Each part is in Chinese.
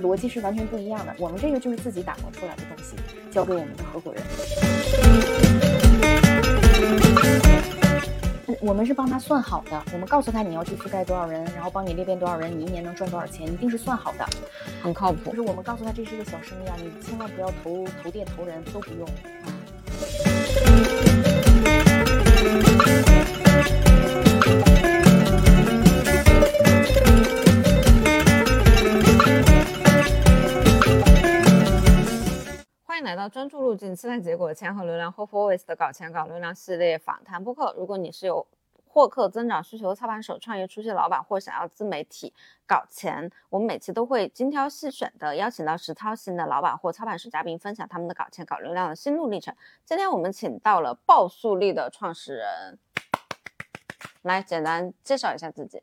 逻辑是完全不一样的。我们这个就是自己打磨出来的东西，交给我们的合伙人。我们是帮他算好的，我们告诉他你要去覆盖多少人，然后帮你裂变多少人，你一年能赚多少钱，一定是算好的，很靠谱。就是我们告诉他这是一个小生意啊，你千万不要投投店投人都不用。欢迎来到专注路径期待结果钱和流量 Hope Always 的搞钱搞流量系列访谈播客。如果你是有获客增长需求的操盘手、创业初期老板，或想要自媒体搞钱，我们每期都会精挑细选的邀请到实操型的老板或操盘手嘉宾，分享他们的搞钱搞流量的心路历程。今天我们请到了爆速力的创始人，来简单介绍一下自己。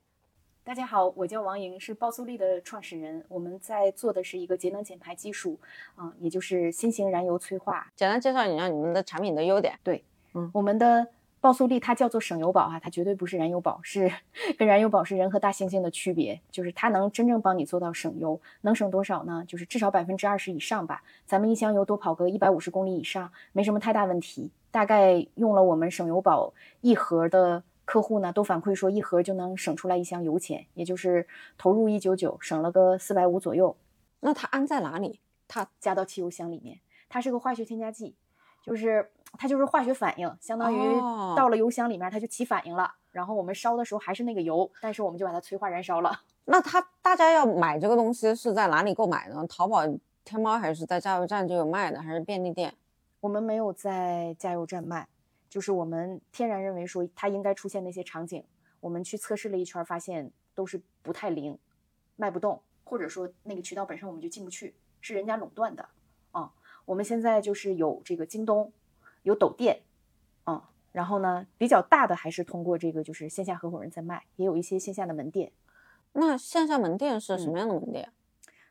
大家好，我叫王莹，是爆速力的创始人。我们在做的是一个节能减排技术，啊、也就是新型燃油催化。简单介绍一下你们的产品的优点。对，嗯我们的爆速力它叫做省油宝啊、它绝对不是燃油宝，是跟燃油宝是人和大猩猩的区别，就是它能真正帮你做到省油，能省多少呢？就是至少百分之二十以上吧。咱们一箱油多跑个一百五十公里以上，没什么太大问题。大概用了我们省油宝一盒的客户呢，都反馈说一盒就能省出来一箱油钱，也就是投入一九九，省了个四百五左右。那它安在哪里？它加到汽油箱里面，它是个化学添加剂，就是它就是化学反应，相当于哦到了油箱里面它就起反应了。然后我们烧的时候还是那个油，但是我们就把它催化燃烧了。那它大家要买这个东西是在哪里购买呢？淘宝、天猫还是在加油站就有卖的，还是便利店？我们没有在加油站卖，就是我们天然认为说它应该出现那些场景，我们去测试了一圈，发现都是不太灵，卖不动，或者说那个渠道本身我们就进不去，是人家垄断的啊。我们现在就是有这个京东，有抖店，啊，然后呢比较大的还是通过这个就是线下合伙人在卖，也有一些线下的门店。那线下门店是什嗯么样的门店？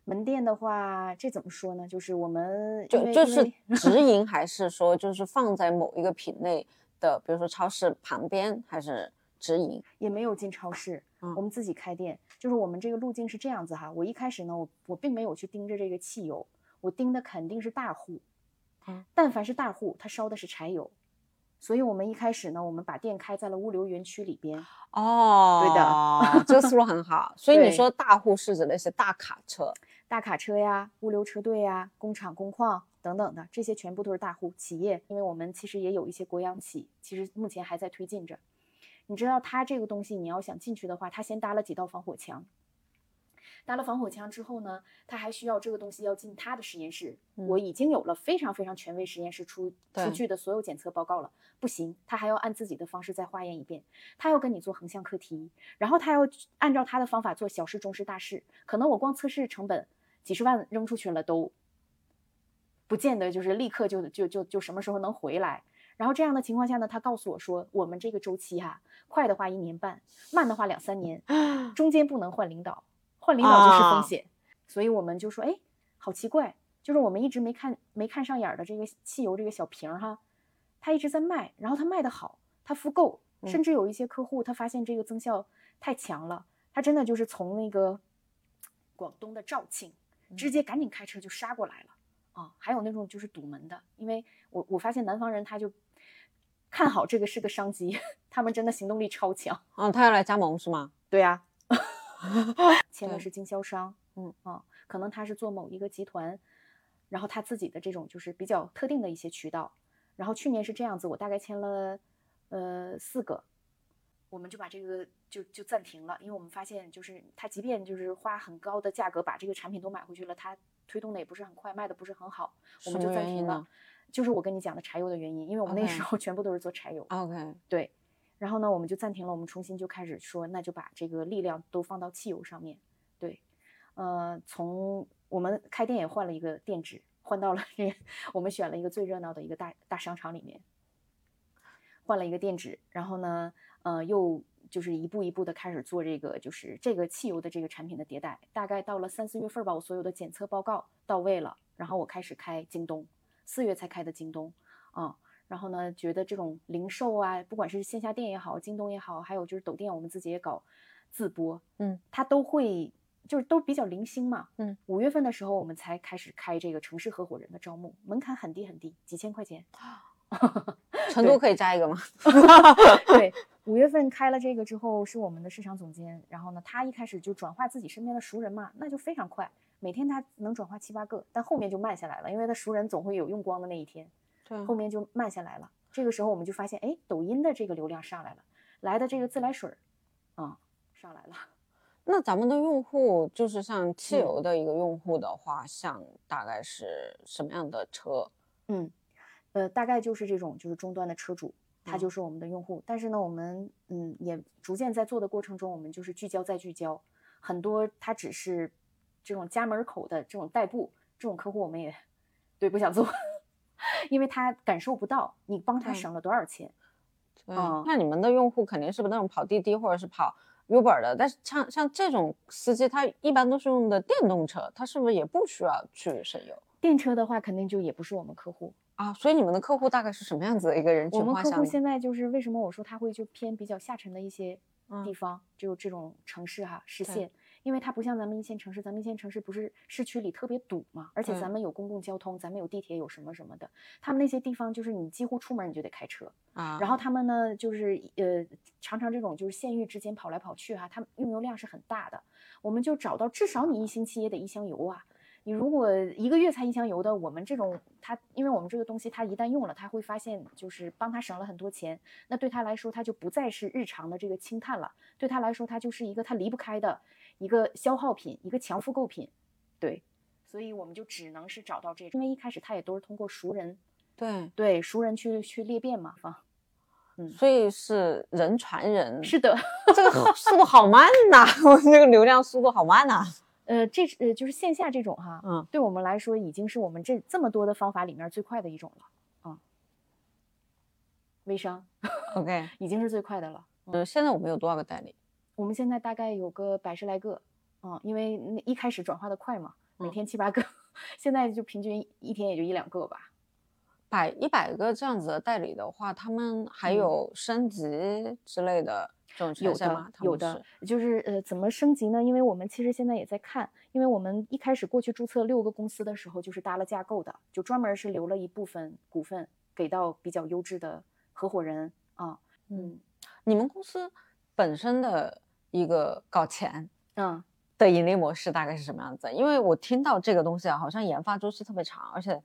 门店的话，这怎么说呢？就是我们就就是直 营，还是说就是放在某一个品类的，比如说超市旁边，还是直营？也没有进超市，嗯我们自己开店。就是我们这个路径是这样子哈，我一开始呢，我我并没有去盯着这个汽油，我盯的肯定是大户，嗯，但凡是大户，他烧的是柴油，所以我们一开始呢，我们把店开在了物流园区里边，哦，对的，这个思路很好。所以你说大户是指那些大卡车，大卡车呀、物流车队呀、工厂、工矿等等的，这些全部都是大户企业。因为我们其实也有一些国央企，其实目前还在推进着。你知道它这个东西，你要想进去的话，它先搭了几道防火墙。搭了防火墙之后呢，他还需要这个东西要进他的实验室。我已经有了非常非常权威实验室出出具的所有检测报告了，不行，他还要按自己的方式再化验一遍。他要跟你做横向课题，然后他要按照他的方法做小事、中事、大事。可能我光测试成本几十万扔出去了，都不见得就是立刻就就就就什么时候能回来。然后这样的情况下呢，他告诉我说，我们这个周期哈、快的话一年半，慢的话两三年，中间不能换领导，换领导就是啊风险。所以我们就说，哎，好奇怪，就是我们一直没看没看上眼儿的这个汽油这个小瓶儿哈，他一直在卖，然后他卖的好，他复购，嗯甚至有一些客户他发现这个增效太强了，他真的就是从那个广东的肇庆直接赶紧开车就杀过来了啊！还有那种就是堵门的，因为我我发现南方人他就看好这个是个商机，他们真的行动力超强。嗯，他要来加盟是吗？对呀、签的是经销商，嗯啊，可能他是做某一个集团，然后他自己的这种就是比较特定的一些渠道。然后去年是这样子，我大概签了呃四个，我们就把这个就就暂停了，因为我们发现就是他即便就是花很高的价格把这个产品都买回去了，他推动的也不是很快，卖的不是很好，我们就暂停了。就是我跟你讲的柴油的原因，因为我们那时候全部都是做柴油。OK，对，然后呢，我们就暂停了，我们重新就开始说，那就把这个力量都放到汽油上面。对，呃，从我们开店也换了一个店址，换到了这我们选了一个最热闹的一个大大商场里面，换了一个店址，然后呢，呃，又就是一步一步的开始做这个，就是这个汽油的这个产品的迭代。大概到了三四月份吧，我所有的检测报告到位了，然后我开始开京东，四月才开的京东，啊、然后呢，觉得这种零售啊，不管是线下店也好，京东也好，还有就是抖店，我们自己也搞自播，嗯，它都会就是都比较零星嘛。嗯，五月份的时候我们才开始开这个城市合伙人的招募，门槛很低很低，几千块钱。成都可以加一个吗？对，五月份开了这个之后，是我们的市场总监，然后呢，他一开始就转化自己身边的熟人嘛，那就非常快，每天他能转化七八个，但后面就慢下来了，因为他熟人总会有用光的那一天，对后面就慢下来了。这个时候我们就发现，哎，抖音的这个流量上来了，来的这个自来水儿，啊、上来了。那咱们的用户就是像汽嗯油的一个用户的话，像大概是什么样的车？嗯，呃，大概就是这种，就是终端的车主，他嗯就是我们的用户。但是呢，我们嗯也逐渐在做的过程中，我们就是聚焦再聚焦，很多他只是这种家门口的这种代步，这种客户我们也对不想做，因为他感受不到你帮他省了多少钱。对，哦那你们的用户肯定是那种跑滴滴或者是跑 Uber 的，但是像像这种司机，他一般都是用的电动车，他是不是也不需要去省油电车的话，肯定就也不是我们客户。啊？所以你们的客户大概是什么样子的一个人群我们？客户现在就是为什么我说他会就偏比较下沉的一些地嗯方，就这种城市哈实对现，因为它不像咱们一线城市，咱们一线城市不是市区里特别堵嘛，而且咱们有公共交通，咱们有地铁，有什么什么的，他们那些地方就是你几乎出门你就得开车，啊，然后他们呢就是呃常常这种就是县域之间跑来跑去哈、他们用油量是很大的，我们就找到至少你一星期也得一箱油啊。你如果一个月才一箱油的，我们这种他，因为我们这个东西他一旦用了，他会发现就是帮他省了很多钱，那对他来说他就不再是日常的这个轻碳了，对他来说他就是一个他离不开的一个消耗品，一个强复购品，对，所以我们就只能是找到这种，因为一开始他也都是通过熟人，对，对熟人去去裂变嘛，方所以是人传人，是的，这个好速度好慢呐、我这个流量速度好慢呐、呃，这是呃就是线下这种哈，嗯，对我们来说已经是我们这这么多的方法里面最快的一种了，啊、微商 OK，已经是最快的了。呃，现在我们有多少个代理？我们现在大概有个百十来个，嗯，因为那一开始转化的快嘛，每嗯天七八个，现在就平均一天也就一两个吧。百一百个这样子的代理的话，他们还嗯有升级之类的有的有的，就是呃，怎么升级呢？因为我们其实现在也在看，因为我们一开始过去注册六个公司的时候，就是搭了架构的，就专门是留了一部分股份给到比较优质的合伙人啊，嗯你们公司本身的一个搞钱嗯，的盈利模式大概是什么样子？因为我听到这个东西啊，好像研发周期特别长，而且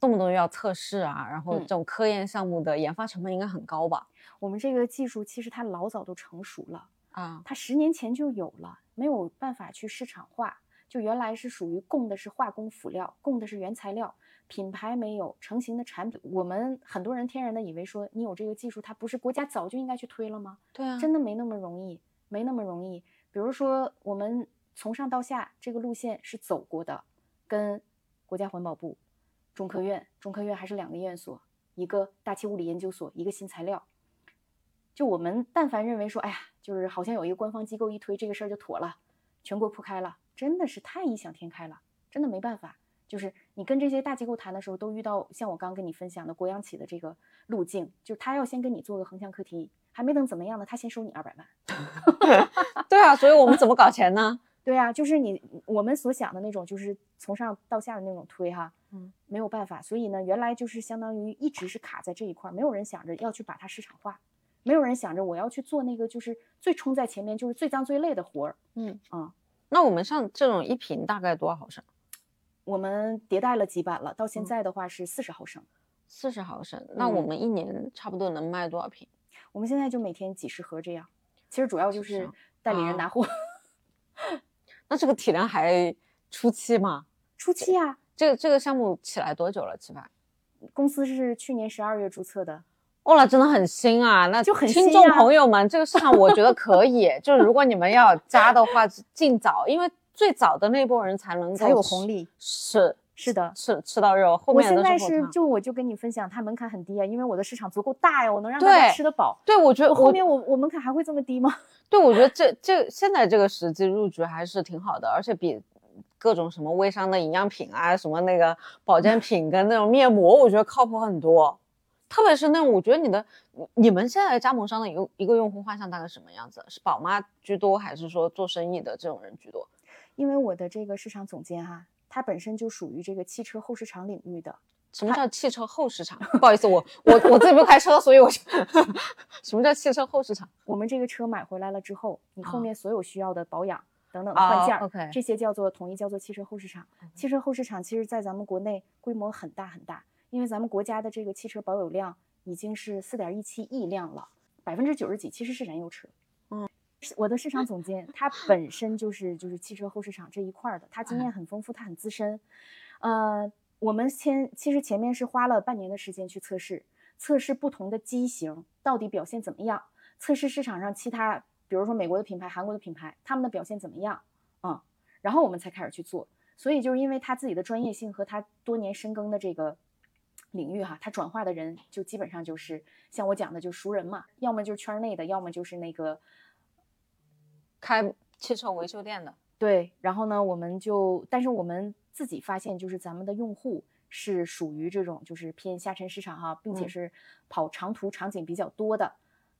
动不动又要测试啊，然后嗯这种科研项目的研发成本应该很高吧？我们这个技术其实它老早都成熟了。啊，它十年前就有了，没有办法去市场化。就原来是属于供的是化工辅料，供的是原材料，品牌没有成型的产品。我们很多人天然的以为说你有这个技术，它不是国家早就应该去推了吗？对啊，真的没那么容易，没那么容易。比如说我们从上到下这个路线是走过的，跟国家环保部、中科院，中科院还是两个院所，一个大气物理研究所，一个新材料。就我们但凡认为说，哎呀，就是好像有一个官方机构一推这个事儿就妥了，全国铺开了，真的是太异想天开了，真的没办法。就是你跟这些大机构谈的时候，都遇到像我刚跟你分享的国央企的这个路径，就是他要先跟你做个横向课题，还没等怎么样呢，他先收你二百万。对啊，所以我们怎么搞钱呢？对啊，就是你我们所想的那种，就是从上到下的那种推哈，嗯，没有办法。所以呢，原来就是相当于一直是卡在这一块儿，没有人想着要去把它市场化，没有人想着我要去做那个就是最冲在前面，就是最脏最累的活儿。嗯啊，那我们上这种一瓶大概多少毫升？我们迭代了几版了，到现嗯在的话是四十毫升。四十毫升，那我嗯们一年差不多能卖多少瓶？我们现在就每天几十盒这样，其实主要就是代理啊人拿货。那这个体量还初期吗？初期啊，这个这个项目起来多久了？起码？公司是去年十二月注册的，哦，那真的很新啊！那就很听众朋友们，这个市场我觉得可以，就是如果你们要加的话，尽早，因为最早的那波人才能够才有红利。是是的，吃吃到肉，后我面的现在是就我就跟你分享，它门槛很低啊，因为我的市场足够大呀，我能让大家吃得饱。对，我觉得我后面我我门槛还会这么低吗？对，我觉得这这现在这个时机入局还是挺好的，而且比各种什么微商的营养品啊，什么那个保健品跟那种面膜，我觉得靠谱很多。特别是那种，我觉得你的你们现在加盟商的一个一个用户画像大概什么样子？是宝妈居多，还是说做生意的这种人居多？因为我的这个市场总监哈，他本身就属于这个汽车后市场领域的。什么叫汽车后市场？不好意思，我我我自己不开车，所以我就 什么叫汽车后市场？我们这个车买回来了之后，你后啊面所有需要的保养等等哦换件儿，OK 这些叫做统一叫做汽车后市场。汽车后市场其实在咱们国内规模很大很大，因为咱们国家的这个汽车保有量已经是四点一七亿辆了，百分之九十几其实是燃油车。嗯，我的市场总监他本身就是就是汽车后市场这一块儿的，他经哎验很丰富，他很资深。呃，我们先其实前面是花了半年的时间去测试，测试不同的机型到底表现怎么样，测试市场上其他，比如说美国的品牌、韩国的品牌，他们的表现怎么样啊、然后我们才开始去做。所以就是因为他自己的专业性和他多年深耕的这个领域哈，他转化的人就基本上就是像我讲的，就熟人嘛，要么就是圈内的，要么就是那个开汽车维修店的。对，然后呢，我们就，但是我们自己发现，就是咱们的用户是属于这种就是偏下沉市场哈，并且嗯是跑长途场景比较多的，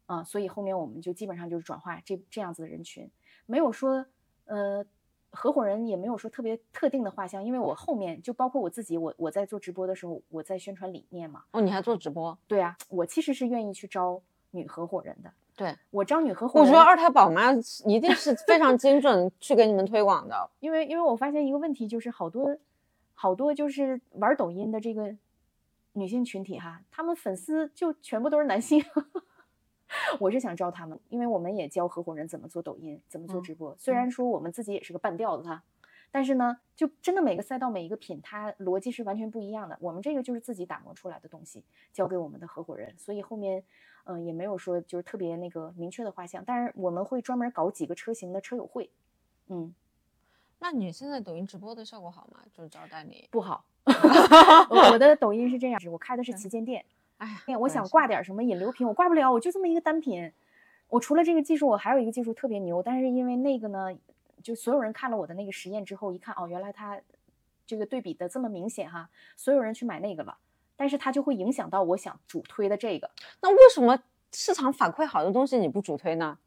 啊，所以后面我们就基本上就是转化这这样子的人群，没有说呃合伙人也没有说特别特定的画像，因为我后面就包括我自己，我我在做直播的时候，我在宣传理念嘛，哦，你还做直播？对啊，我其实是愿意去招女合伙人的，对，我招女合伙人，我觉得二胎宝妈一定是非常精准去给你们推广的。因为因为我发现一个问题，就是好多好多就是玩抖音的这个女性群体哈，她们粉丝就全部都是男性。我是想招他们，因为我们也教合伙人怎么做抖音，怎么做嗯直播。虽然说我们自己也是个半吊子哈，但是呢，就真的每个赛道每一个品，它逻辑是完全不一样的。我们这个就是自己打磨出来的东西，交给我们的合伙人，所以后面嗯、呃也没有说就是特别那个明确的画像，但是我们会专门搞几个车型的车友会，嗯。那你现在抖音直播的效果好吗？就是招代理。不好。我我的抖音是这样，我开的是旗舰店，哎呀，我想挂点什么引流品，我挂不了，我就这么一个单品。我除了这个技术，我还有一个技术特别牛，但是因为那个呢，就所有人看了我的那个实验之后，一看哦，原来它这个对比的这么明显哈，所有人去买那个了，但是它就会影响到我想主推的这个。那为什么市场反馈好的东西你不主推呢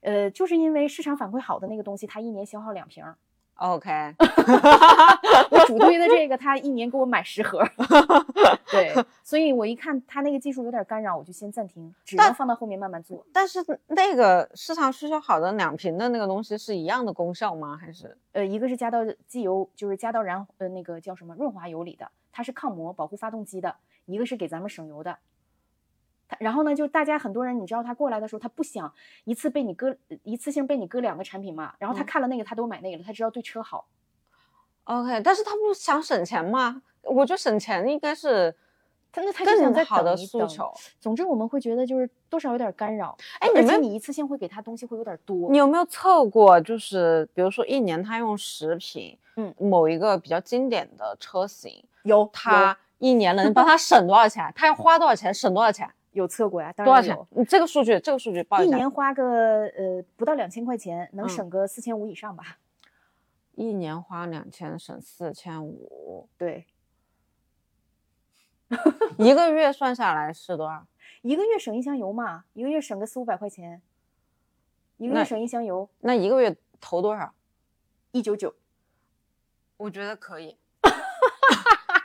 呃，就是因为市场反馈好的那个东西，它一年消耗两瓶儿，？OK，我主推的这个，他一年给我买十盒儿，对，所以我一看他那个技术有点干扰，我就先暂停，只能放到后面慢慢做。但是那个市场需求好的两瓶的那个东西是一样的功效吗？还是呃，一个是加到机油，就是加到燃呃那个叫什么润滑油里的，它是抗磨保护发动机的；一个是给咱们省油的。它然后呢，就大家很多人，你知道他过来的时候，他不想一次被你割一次性被你割两个产品嘛，然后他嗯看了那个，他都买那个了，他知道对车好。OK？但是他不想省钱吗？我觉得省钱应该是他那他就想再好的等一等诉求。总之，我们会觉得就是多少有点干扰，哎你们你一次性会给他东西会有点多。你有没有测过？就是比如说一年他用十瓶，嗯，某一个比较经典的车型，有他一年能 帮他省多少钱？他要花多少钱？省多少钱？有测过呀，当多少钱然有。？你这个数据，这个数据报一下。一年花个呃不到两千块钱，能嗯省个四千五以上吧？一年花两千，省四千五，对，一个月算下来是多少？一个月省一箱油嘛，一个月省个四五百块钱，一个月省一箱油，那一个月投多少？一九九。我觉得可以，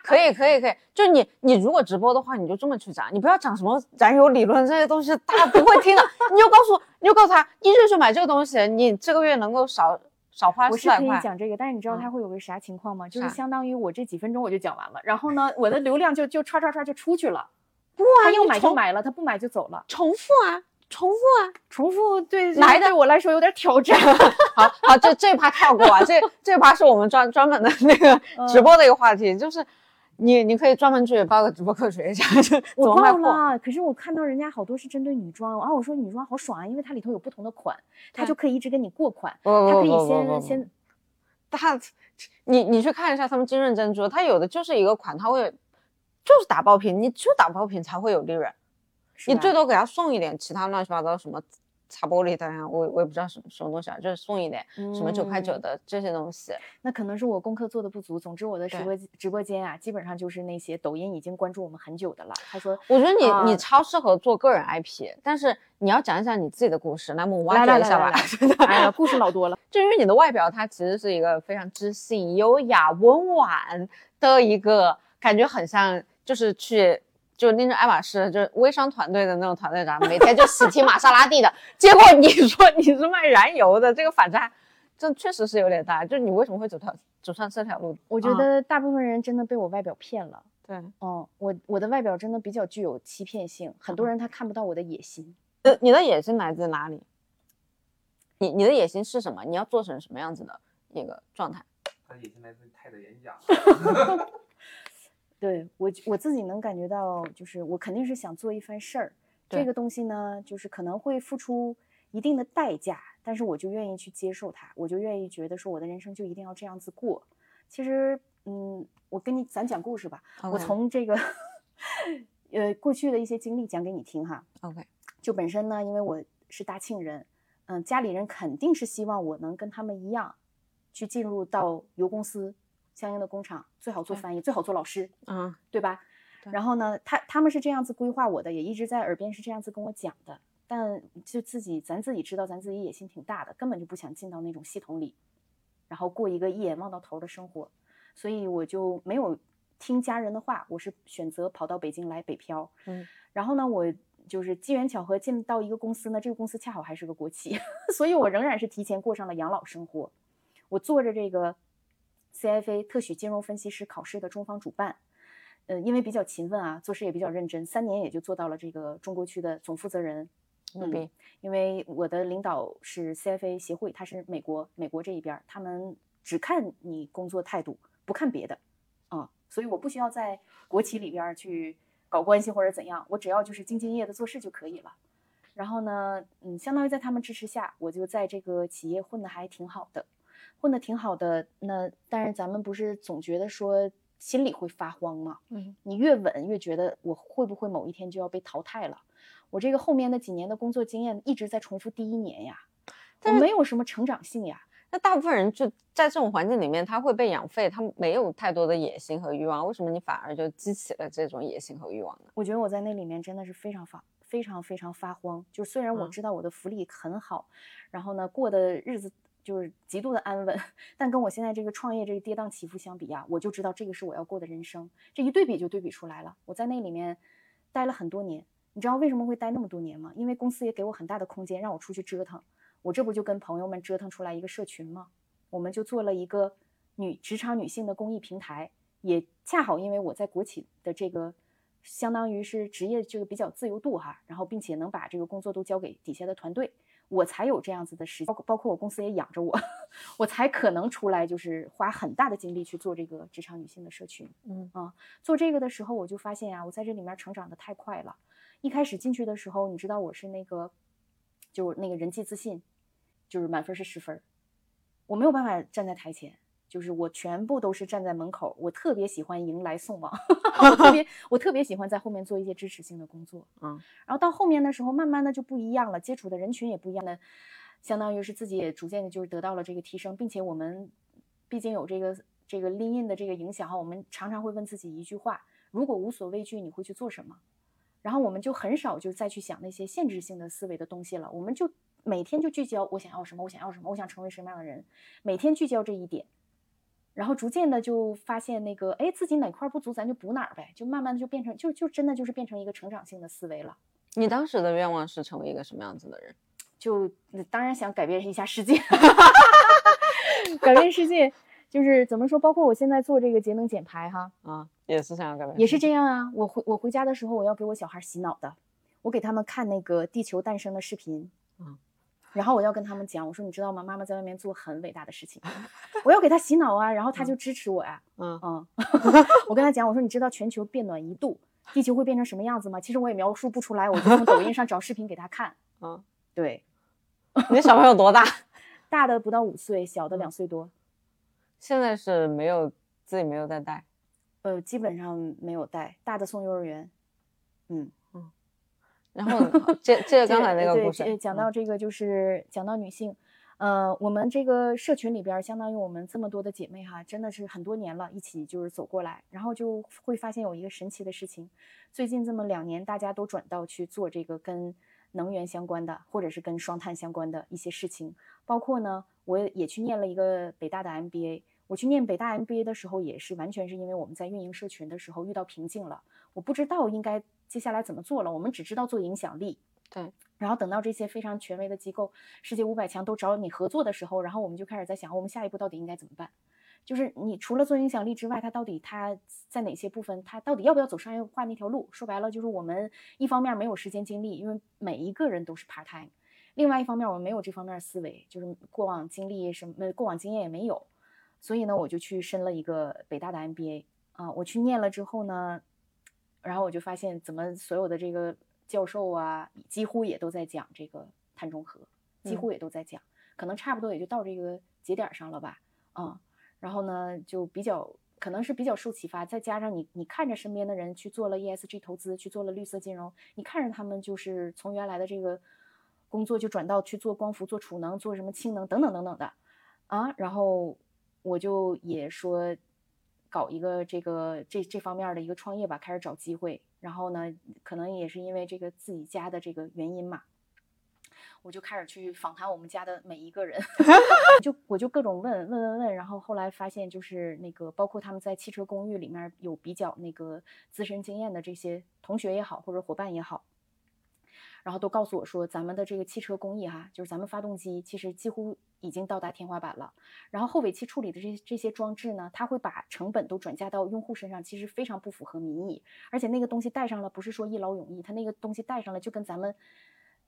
可以，可以，可以。就你，你如果直播的话，你就这么去讲，你不要讲什么燃油理论这些东西，大家不会听的。你就告诉，你就告诉他，你就是买这个东西，你这个月能够少少花我是可以。讲这个，但是你知道嗯它会有个啥情况吗？就是相当于我这几分钟我就讲完了，然后呢，我的流量就就唰唰唰就出去了。不他要买就买了，他不买就走了。重复啊，重复啊。重复对来的对我来说有点挑战。好好，这这趴跳过啊，这这趴是我们专专门的那个直播的一个话题，就是你你可以专门去报个直播课学一下，就 我。报了，可是我看到人家好多是针对女装，然后我说女装好爽啊，因为它里头有不同的款，它就可以一直跟你过款，不它可以先先他，你你去看一下他们金润珍珠，它有的就是一个款，它会就是打爆品，你只有打爆品才会有利润，你最多给他送一点其他乱七八糟什么擦玻璃的呀，我我也不知道什么什么东西啊，就是送一点什么九块九嗯的这些东西。那可能是我功课做的不足。总之，我的直播直播间啊，基本上就是那些抖音已经关注我们很久的了。他说我觉得你、你啊超适合做个人 IP，但是你要讲一讲你自己的故事，来我们挖掘一下吧。来来来来，哎呀，故事老多了。就因为你的外表，它其实是一个非常知性、优雅、温婉的一个感觉，很像就是去就拎着爱马仕，就是微商团队的那种团队长，每天就喜提玛莎拉蒂的。结果你说你是卖燃油的，这个反差这确实是有点大。就是你为什么会走条走上这条路？我觉啊得大部分人真的被我外表骗了。对，哦，我我的外表真的比较具有欺骗性，很多嗯人他看不到我的野心。呃，你的野心来自哪里？你你的野心是什么？你要做成什么样子的一个状态？他的野心来自于泰的演讲。对我我自己能感觉到，就是我肯定是想做一番事儿。这个东西呢，就是可能会付出一定的代价，但是我就愿意去接受它，我就愿意觉得说我的人生就一定要这样子过。其实，嗯，我跟你咱讲故事吧，我从这个呃过去的一些经历讲给你听哈。OK，就本身呢，因为我是大庆人，嗯，家里人肯定是希望我能跟他们一样，去进入到油公司相应的工厂，最好做翻译，最好做老师，嗯，对吧？对然后呢，他他们是这样子规划我的，也一直在耳边是这样子跟我讲的。但就自己咱自己知道，咱自己野心挺大的，根本就不想进到那种系统里，然后过一个一眼望到头的生活，所以我就没有听家人的话，我是选择跑到北京来北漂。嗯，然后呢，我就是机缘巧合进到一个公司呢，这个公司恰好还是个国企，所以我仍然是提前过上了养老生活。我做着这个 CFA 特许金融分析师考试的中方主办，呃，因为比较勤奋啊，做事也比较认真，三年也就做到了这个中国区的总负责人。牛逼，因为我的领导是 CFA 协会，他是美国美国这一边，他们只看你工作态度，不看别的，啊、所以我不需要在国企里边去搞关系或者怎样，我只要就是兢兢业业的做事就可以了。然后呢，嗯，相当于在他们支持下，我就在这个企业混得还挺好的，混得挺好的。那但是咱们不是总觉得说心里会发慌吗？嗯，你越稳越觉得我会不会某一天就要被淘汰了？我这个后面的几年的工作经验一直在重复第一年呀，我但是没有什么成长性呀。那大部分人就在这种环境里面，他会被养废，他没有太多的野心和欲望，为什么你反而就激起了这种野心和欲望呢？我觉得我在那里面真的是非常发非常非常发慌。就是虽然我嗯知道我的福利很好，然后呢过的日子就是极度的安稳，但跟我现在这个创业这个跌宕起伏相比啊，我就知道这个是我要过的人生。这一对比就对比出来了。我在那里面待了很多年，你知道为什么会待那么多年吗？因为公司也给我很大的空间让我出去折腾。我这不就跟朋友们折腾出来一个社群吗？我们就做了一个女职场女性的公益平台，也恰好因为我在国企的这个相当于是职业这个比较自由度哈，然后并且能把这个工作都交给底下的团队，我才有这样子的时间，包括包括我公司也养着我，我才可能出来就是花很大的精力去做这个职场女性的社群。嗯啊，做这个的时候我就发现啊，我在这里面成长的太快了。一开始进去的时候，你知道我是那个，就是那个人际自信，就是满分是十分，我没有办法站在台前，就是我全部都是站在门口。我特别喜欢迎来送往，我特别 我特别喜欢在后面做一些支持性的工作。嗯，然后到后面的时候，慢慢的就不一样了，接触的人群也不一样了，相当于是自己也逐渐的就是得到了这个提升，并且我们毕竟有这个这个 lean in 的这个影响哈，我们常常会问自己一句话：如果无所畏惧，你会去做什么？然后我们就很少就再去想那些限制性的思维的东西了，我们就每天就聚焦我想要什么，我想要什么，我想成为什么样的人，每天聚焦这一点，然后逐渐的就发现那个，哎，自己哪块儿不足，咱就补哪儿呗，就慢慢的就变成，就就真的就是变成一个成长性的思维了。你当时的愿望是成为一个什么样子的人？就呃当然想改变一下世界，改变世界就是怎么说？包括我现在做这个节能减排哈，啊，也是想要改变，也是这样啊。我回我回家的时候，我要给我小孩洗脑的，我给他们看那个地球诞生的视频，嗯，然后我要跟他们讲，我说你知道吗？妈妈在外面做很伟大的事情，我要给他洗脑啊，然后他就支持我呀、嗯嗯，我跟他讲，我说你知道全球变暖一度，地球会变成什么样子吗？其实我也描述不出来，我就从抖音上找视频给他看。嗯，对，你小朋友多大？大的不到五岁，小的两岁多。现在是没有自己没有在带，呃，基本上没有带，大的送幼儿园。嗯，然后接接着刚才那个对故事，对讲嗯到这个就是讲到女性，呃，我们这个社群里边，相当于我们这么多的姐妹哈，真的是很多年了，一起就是走过来，然后就会发现有一个神奇的事情，最近这么两年，大家都转到去做这个跟能源相关的，或者是跟双碳相关的一些事情，包括呢，我也去念了一个北大的 MBA。我去念北大 MBA 的时候，也是完全是因为我们在运营社群的时候遇到瓶颈了，我不知道应该接下来怎么做了，我们只知道做影响力，对。然后等到这些非常权威的机构、世界五百强都找你合作的时候，然后我们就开始在想，我们下一步到底应该怎么办？就是你除了做影响力之外，它到底它在哪些部分，它到底要不要走商业化那条路？说白了，就是我们一方面没有时间精力，因为每一个人都是 part time；另外一方面，我们没有这方面的思维，就是过往经历什么、过往经验也没有，所以呢，我就去申了一个北大的 MBA 啊、我去念了之后呢，然后我就发现怎么所有的这个教授啊，几乎也都在讲这个碳中和，几乎也都在讲，可能差不多也就到这个节点儿上了吧，啊、然后呢就比较可能是比较受启发，再加上你你看着身边的人去做了 ESG 投资，去做了绿色金融，你看着他们就是从原来的这个工作就转到去做光伏、做储能、做什么氢能等等等等的，啊，然后我就也说搞一个这个这这方面的一个创业吧，开始找机会。然后呢，可能也是因为这个自己家的这个原因嘛，我就开始去访谈我们家的每一个人，就我就各种问问问问，然后后来发现就是那个包括他们在汽车公寓里面有比较那个资深经验的这些同学也好，或者伙伴也好。然后都告诉我说，咱们的这个汽车工艺哈，就是咱们发动机其实几乎已经到达天花板了。然后后尾气处理的这这些装置呢，它会把成本都转嫁到用户身上，其实非常不符合民意。而且那个东西戴上了，不是说一劳永逸，它那个东西戴上了就跟咱们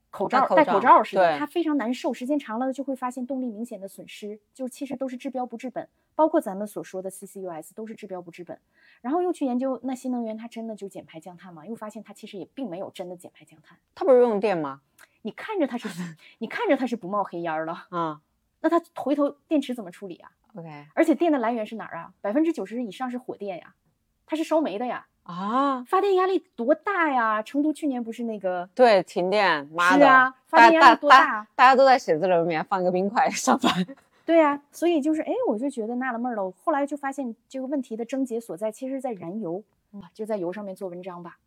口罩戴戴口罩似的，它非常难受，时间长了就会发现动力明显的损失，就其实都是治标不治本。包括咱们所说的 CCUS 都是治标不治本。然后又去研究那新能源它真的就减排降碳吗？又发现它其实也并没有真的减排降碳。它不是用电吗？你看着它是，你看着它是不冒黑烟儿了，啊那它回头电池怎么处理啊？，OK 而且电的来源是哪儿啊？百分之九十以上是火电呀，它是烧煤的呀，啊，发电压力多大呀？成都去年不是那个对，停电，妈的，是啊发电压力多大大家都在写字楼里面放一个冰块上班。对呀、所以就是哎，我就觉得纳了闷儿了。我后来就发现这个问题的症结所在，其实在燃油啊，就在油上面做文章吧。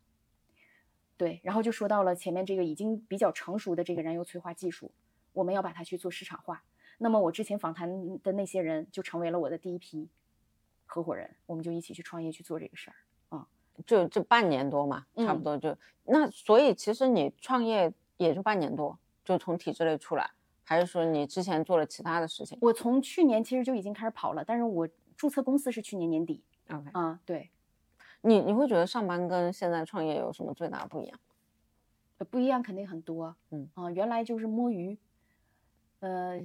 对，然后就说到了前面这个已经比较成熟的这个燃油催化技术，我们要把它去做市场化。那么我之前访谈的那些人就成为了我的第一批合伙人，我们就一起去创业去做这个事儿啊。就这半年多嘛，差不嗯多就、那，所以其实你创业也就半年多，就从体制内出来，还是说你之前做了其他的事情我从去年其实就已经开始跑了，但是我注册公司是去年年底？OK，啊，对，你你会觉得上班跟现在创业有什么最大的不一样？呃不一样肯定很多，嗯啊，原来就是摸鱼，呃，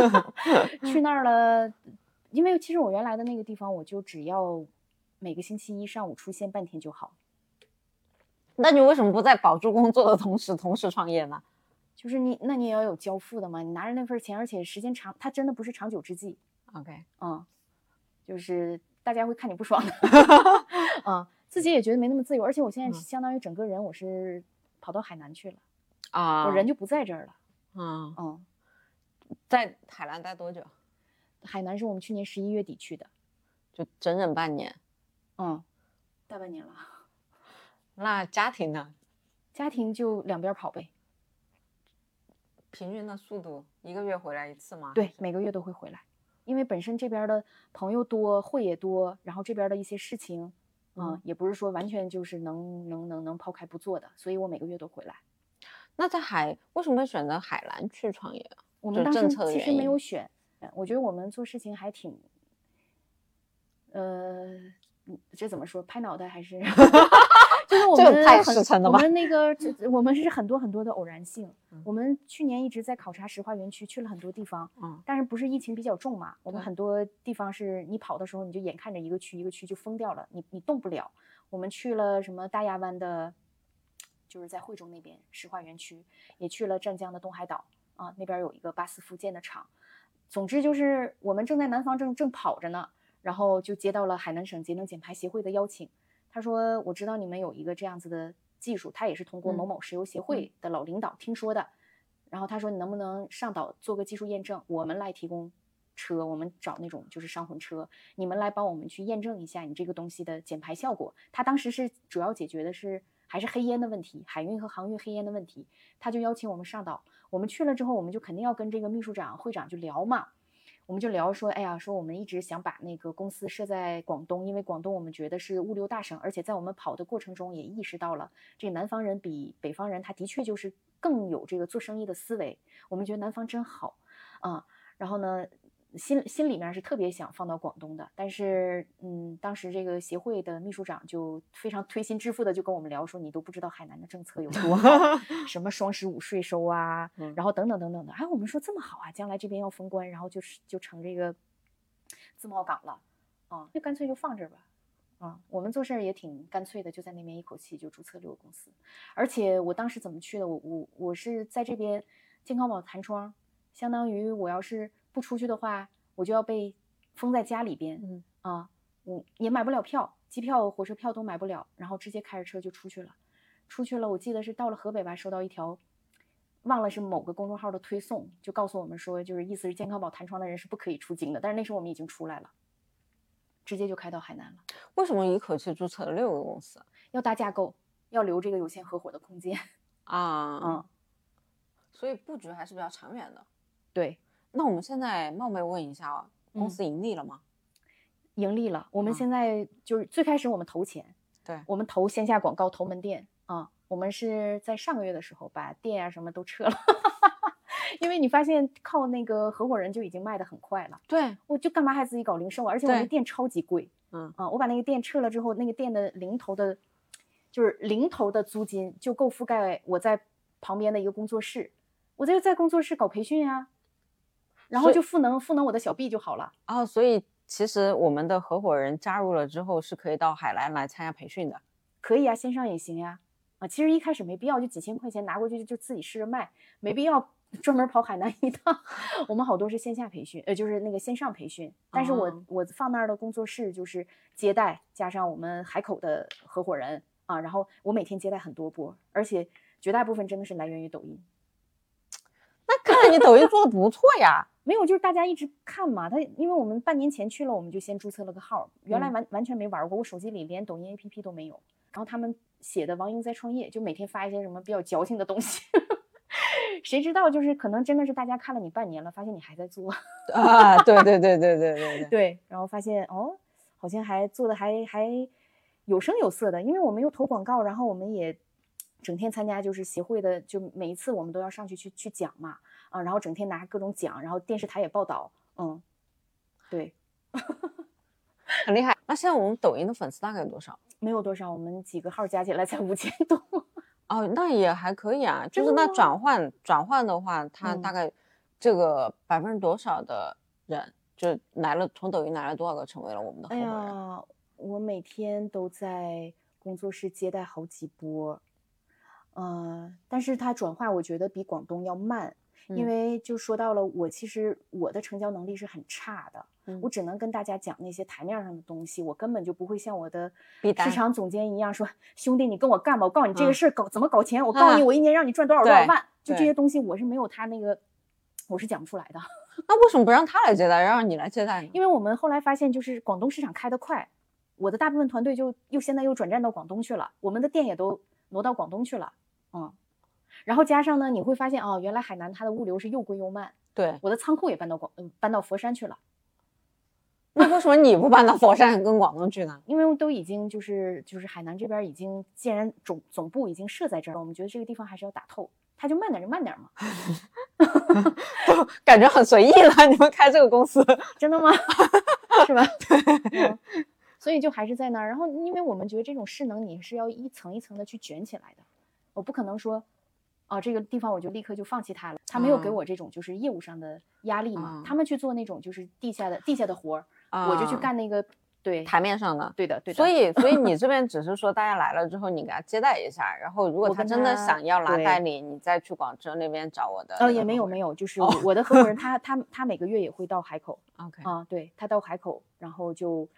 去那儿了，因为其实我原来的那个地方，我就只要每个星期一上午出现半天就好，那你为什么不在保住工作的同时同时创业呢？就是你那你也要有交付的嘛，你拿着那份钱，而且时间长，它真的不是长久之计，OK，嗯，就是大家会看你不爽的，嗯，自己也觉得没那么自由，而且我现在嗯相当于整个人我是跑到海南去了，啊，我人就不在这儿了，嗯，嗯。在海南待多久？海南是我们去年十一月底去的，就整整半年。嗯，大半年了。那家庭呢？家庭就两边跑呗，平均的速度一个月回来一次吗？对，每个月都会回来，因为本身这边的朋友多，会也多，然后这边的一些事情，嗯，嗯也不是说完全就是能能能能抛开不做的，所以我每个月都回来。那在海为什么会选择海南去创业啊？我们当时其实没有选，呃我觉得我们做事情还挺，呃，嗯这怎么说？拍脑袋还是？就是我们很实诚了吧我们那个我们是很多很多的偶然性。嗯我们去年一直在考察石化园区，去了很多地方，嗯但是不是疫情比较重嘛？我们很多地方是你跑的时候，你就眼看着一个区一个区就封掉了，你你动不了。我们去了什么大亚湾的，就是在惠州那边石化园区，也去了湛江的东海岛啊，那边有一个巴斯福建的厂。总之就是我们正在南方正正跑着呢，然后就接到了海南省节能减排协会的邀请。他说：“我知道你们有一个这样子的技术，他也是通过某嗯某石油协会的老领导听说的，然后他说你能不能上岛做个技术验证，我们来提供车，我们找那种就是商混车，你们来帮我们去验证一下你这个东西的减排效果。他当时是主要解决的是还是黑烟的问题，海运和航运黑烟的问题，他就邀请我们上岛。我们去了之后，我们就肯定要跟这个秘书长、会长就聊嘛。我们就聊说，哎呀，说我们一直想把那个公司设在广东，因为广东我们觉得是物流大省，而且在我们跑的过程中也意识到了，这南方人比北方人他的确就是更有这个做生意的思维。我们觉得南方真好，啊，然后呢，心心里面是特别想放到广东的，但是嗯，当时这个协会的秘书长就非常推心置腹的就跟我们聊说，你都不知道海南的政策有多好，什么双十五税收啊，嗯然后等等等等的。哎，我们说这么好啊，将来这边要封关，然后就是就成这个自贸港了，啊，就干脆就放这儿吧。啊，我们做事儿也挺干脆的，就在那边一口气就注册六个公司。而且我当时怎么去的？我我我是在这边健康宝弹窗，相当于我要是不出去的话，我就要被封在家里边。嗯啊，我也买不了票，机票、火车票都买不了，然后直接开着车就出去了。出去了，我记得是到了河北吧，收到一条，忘了是某个公众号的推送，就告诉我们说，就是意思是健康宝弹窗的人是不可以出京的。但是那时候我们已经出来了，直接就开到海南了。为什么一口气注册了六个公司要搭架构，要留这个有限合伙的空间。啊？嗯，所以布局还是比较长远的。对，那我们现在冒昧问一下啊，公嗯司盈利了吗？盈利了。我们嗯现在就是最开始我们投钱，对，我们投线下广告，投门店啊。我们是在上个月的时候把店啊什么都撤了，因为你发现靠那个合伙人就已经卖得很快了，对，我就干嘛还自己搞零售啊？而且我那对店超级贵，嗯啊，我把那个店撤了之后，那个店的零头的，就是零头的租金就够覆盖我在旁边的一个工作室，我就在工作室搞培训啊，然后就赋能赋能我的小 B 就好了。哦，所以其实我们的合伙人加入了之后，是可以到海南来参加培训的。可以啊，线上也行呀。啊，其实一开始没必要，就几千块钱拿过去就就自己试着卖，没必要 专门跑海南一趟。我们好多是线下培训，呃，就是那个线上培训。但是我、哦我放那儿的工作室就是接待，加上我们海口的合伙人啊，然后我每天接待很多波，而且绝大部分真的是来源于抖音。那看来你抖音做的不错呀。没有，就是大家一直看嘛。他因为我们半年前去了，我们就先注册了个号，原来嗯完、完全没玩过，我手机里连抖音 APP 都没有。然后他们写的王英在创业，就每天发一些什么比较矫情的东西。谁知道，就是可能真的是大家看了你半年了，发现你还在做，啊，对对对对对对对。对，然后发现哦，好像还做的还还有声有色的，因为我们又投广告，然后我们也整天参加就是协会的，就每一次我们都要上去去去讲嘛，啊，然后整天拿各种奖，然后电视台也报道，嗯，对，很厉害。那现在我们抖音的粉丝大概有多少？没有多少，我们几个号加起来才五千多。哦，那也还可以啊。就是那转换转换的话，它嗯大概这个百分之多少的人就来了，从抖音来了多少个成为了我们的合哎伙人？呀，我每天都在工作室接待好几波，呃，但是它转化我觉得比广东要慢，因嗯。为就说到了我其实我的成交能力是很差的，嗯。我只能跟大家讲那些台面上的东西，我根本就不会像我的市场总监一样说，兄弟你跟我干吧，我告诉你这个嗯。事儿搞怎么搞钱，我告诉你啊我一年让你赚多少多少对万，就这些。东西我是没有他那个，我是讲不出来的。那为什么不让他来接待，让你来接待呢？因为我们后来发现，就是广东市场开得快，我的大部分团队就又现在又转战到广东去了，我们的店也都挪到广东去了，嗯，然后加上呢，你会发现哦，原来海南它的物流是又贵又慢，对，我的仓库也搬到广，嗯，搬到佛山去了，那为什么你不搬到佛山跟广东去呢？因为都已经就是就是海南这边已经既然总总部已经设在这儿了，我们觉得这个地方还是要打透，它就慢点就慢点嘛，感觉很随意了，你们开这个公司。真的吗？是吧？嗯所以就还是在那儿。然后，因为我们觉得这种势能你是要一层一层的去卷起来的，我不可能说，啊，这个地方我就立刻就放弃他了。他没有给嗯我这种就是业务上的压力嘛，嗯他们去做那种就是地下的地下的活儿，我就去啊干那个对台面上的。对的对的。所以，所以你这 边只是说大家来了之后，你给他接待一下，然后如果他真的想要拿代理，你再去广州那边找我的。呃，也没有没有，就是我的合伙人他他他每个月也会到海口。OK，啊，对他到海口，然后就